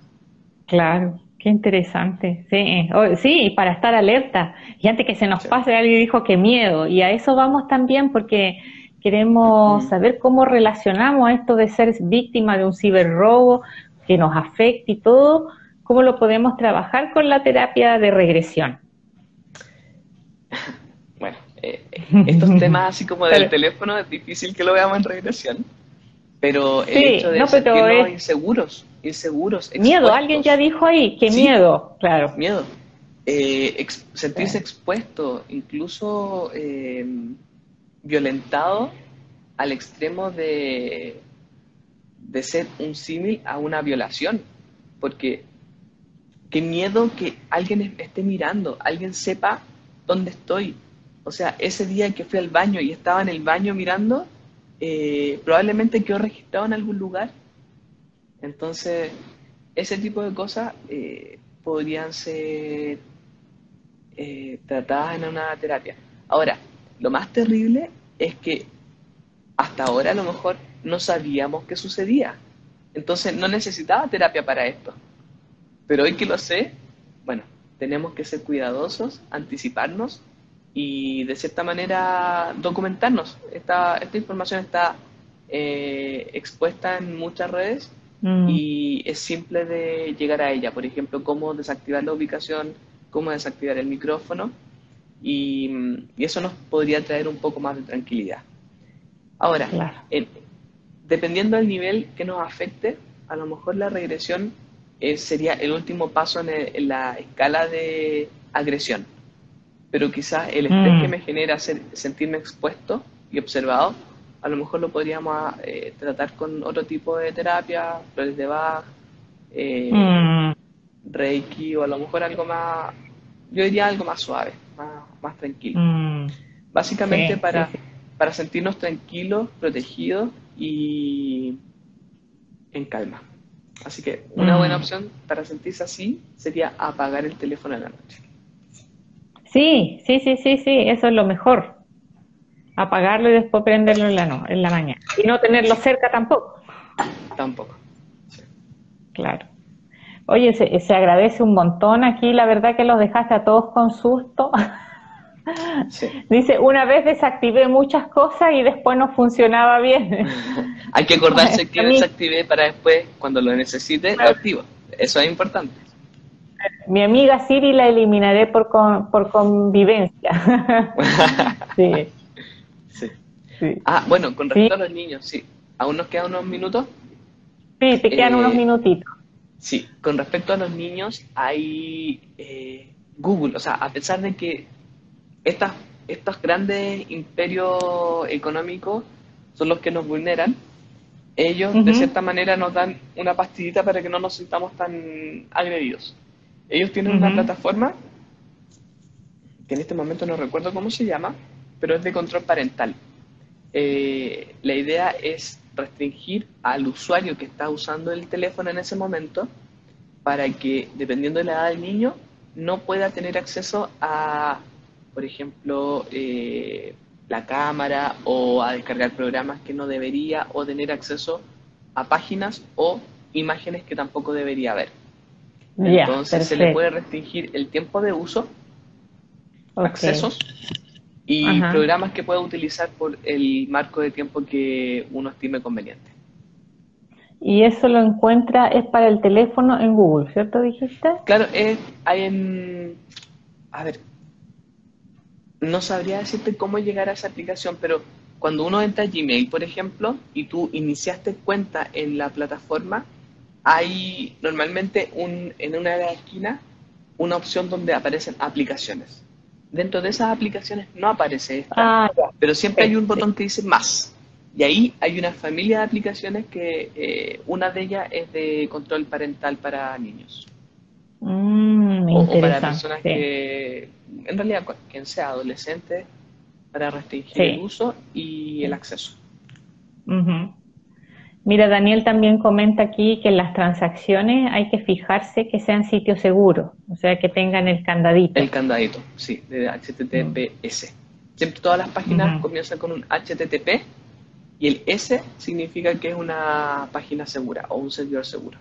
Claro, qué interesante. Sí, sí, para estar alerta. Y antes que se nos pase, alguien dijo que miedo. Y a eso vamos también porque queremos saber cómo relacionamos esto de ser víctima de un ciberrobo que nos afecte y todo, cómo lo podemos trabajar con la terapia de regresión. Eh, estos temas así como del teléfono es difícil que lo veamos en regresión, pero el hecho de sentirnos inseguros, inseguros. Miedo, alguien ya dijo ahí, que miedo, claro. Miedo. Eh, sentirse expuesto, incluso em, violentado al extremo de, de ser un símil a una violación, porque qué miedo que alguien esté mirando, alguien sepa dónde estoy, o sea, ese día que fui al baño y estaba en el baño mirando, eh, probablemente quedó registrado en algún lugar. Entonces, ese tipo de cosas eh, podrían ser eh, tratadas en una terapia. Ahora, lo más terrible es que hasta ahora a lo mejor no sabíamos qué sucedía. Entonces no necesitaba terapia para esto. Pero hoy que lo sé, bueno, tenemos que ser cuidadosos, anticiparnos y de cierta manera documentarnos. Esta, esta información está eh, expuesta en muchas redes mm. y es simple de llegar a ella. Por ejemplo, cómo desactivar la ubicación, cómo desactivar el micrófono y, eso nos podría traer un poco más de tranquilidad. Ahora, dependiendo del nivel que nos afecte, a lo mejor la regresión eh, sería el último paso en la escala de agresión pero quizás el estrés que mm. me genera sentirme expuesto y observado, a lo mejor lo podríamos eh, tratar con otro tipo de terapia, flores de Bach, eh, mm. Reiki o a lo mejor algo más, yo diría algo más suave, más, tranquilo. Mm. Básicamente para, para sentirnos tranquilos, protegidos y en calma. Así que una buena opción para sentirse así sería apagar el teléfono en la noche. Sí, sí, sí, sí, sí, eso es lo mejor. Apagarlo y después prenderlo en la, en la mañana. Y no tenerlo cerca tampoco. Tampoco. Claro. Oye, se, agradece un montón aquí, la verdad que los dejaste a todos con susto. Dice, una vez desactivé muchas cosas y después no funcionaba bien. Hay que acordarse que desactivé para después, cuando lo necesite, lo activo. Eso es importante. Mi amiga Siri la eliminaré por, por convivencia. sí. sí. Ah, bueno, con respecto a los niños, sí. ¿Aún nos quedan unos minutos? Sí, te quedan unos eh, minutitos. Sí, con respecto a los niños, hay, eh, Google, o sea, a pesar de que estas, estos grandes imperios económicos son los que nos vulneran, ellos de cierta manera nos dan una pastillita para que no nos sintamos tan agredidos. Ellos tienen una plataforma que en este momento no recuerdo cómo se llama, pero es de control parental. Eh, la idea es restringir al usuario que está usando el teléfono en ese momento para que, dependiendo de la edad del niño, no pueda tener acceso a, por ejemplo, eh, la cámara o a descargar programas que no debería o tener acceso a páginas o imágenes que tampoco debería ver. Entonces se le puede restringir el tiempo de uso, accesos y programas que pueda utilizar por el marco de tiempo que uno estime conveniente. Y eso lo encuentra, es para el teléfono en Google, ¿cierto dijiste? Claro, hay en... A ver, no sabría decirte cómo llegar a esa aplicación, pero cuando uno entra a Gmail, por ejemplo, y tú iniciaste cuenta en la plataforma, hay normalmente un, en una de las esquinas una opción donde aparecen aplicaciones. Dentro de esas aplicaciones no aparece esta, ah, pero siempre hay un botón que dice más. Y ahí hay una familia de aplicaciones que eh, una de ellas es de control parental para niños. Mm, o, para personas que, en realidad, quien sea adolescente, para restringir el uso y el acceso. Mira, Daniel también comenta aquí que en las transacciones hay que fijarse que sean sitios seguros, o sea, que tengan el candadito. El candadito, sí, de HTTPS. Siempre todas las páginas comienzan con un HTTP y el S significa que es una página segura o un servidor seguro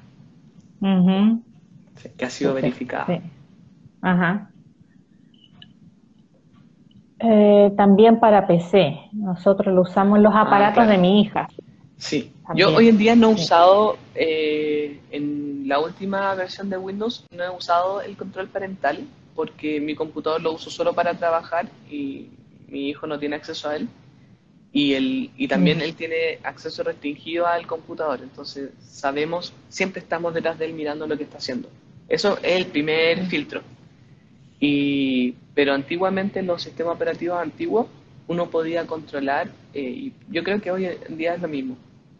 que ha sido verificada. Ajá. Eh, también para PC. Nosotros lo usamos en los ah, aparatos de mi hija. Sí. Yo hoy en día no he usado, eh, en la última versión de Windows, no he usado el control parental porque mi computador lo uso solo para trabajar y mi hijo no tiene acceso a él. Y, el, y también mm. él tiene acceso restringido al computador. Entonces sabemos, siempre estamos detrás de él mirando lo que está haciendo. Eso es el primer filtro. Y, pero antiguamente en los sistemas operativos antiguos uno podía controlar, eh, y yo creo que hoy en día es lo mismo,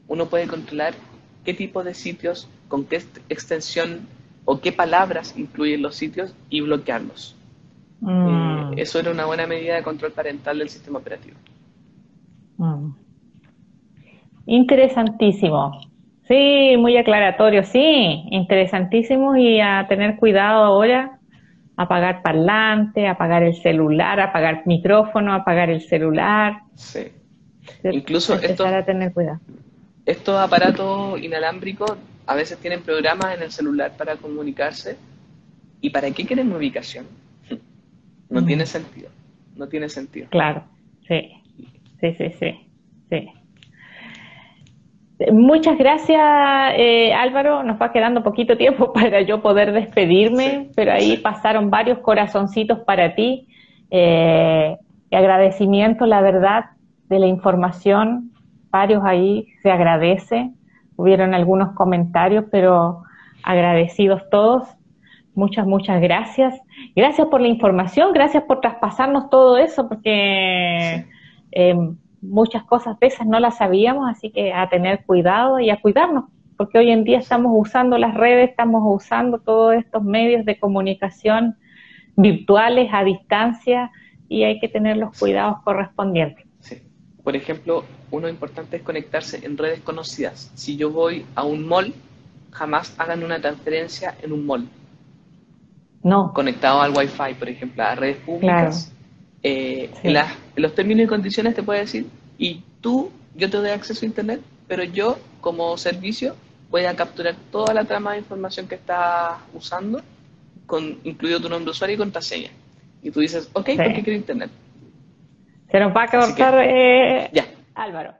uno puede controlar qué tipo de sitios, con qué extensión o qué palabras incluyen los sitios y bloquearlos. Mm. Eh, eso era una buena medida de control parental del sistema operativo. Mm. Interesantísimo. Sí, muy aclaratorio, sí, interesantísimo y a tener cuidado ahora, apagar parlante, apagar el celular, apagar micrófono, apagar el celular. Sí. Incluso esto, a tener cuidado. estos aparatos inalámbricos a veces tienen programas en el celular para comunicarse. ¿Y para qué quieren ubicación? No tiene mm. sentido. No tiene sentido. Claro, sí. Sí, sí, sí. sí. Muchas gracias, eh, Álvaro. Nos va quedando poquito tiempo para yo poder despedirme, pero ahí pasaron varios corazoncitos para ti. Eh, agradecimiento, la verdad, de la información. Varios ahí se agradece. Hubieron algunos comentarios, pero agradecidos todos. Muchas, muchas gracias. Gracias por la información, gracias por traspasarnos todo eso, porque em, muchas cosas esas no las sabíamos, así que a tener cuidado y a cuidarnos, porque hoy en día estamos usando las redes, estamos usando todos estos medios de comunicación virtuales a distancia y hay que tener los cuidados correspondientes. Sí. Por ejemplo, uno importante es conectarse en redes conocidas. Si yo voy a un mall, jamás hagan una transferencia en un mall. No. Conectado al Wi-Fi, por ejemplo, a redes públicas. Eh, en, los términos y condiciones te puede decir, y tú, yo te doy acceso a Internet, pero yo como servicio voy a capturar toda la trama de información que estás usando, con, incluido tu nombre de usuario y contraseña. Y tú dices, ok, ¿por qué quiero Internet? Se nos va a cortar, eh, ya. Álvaro.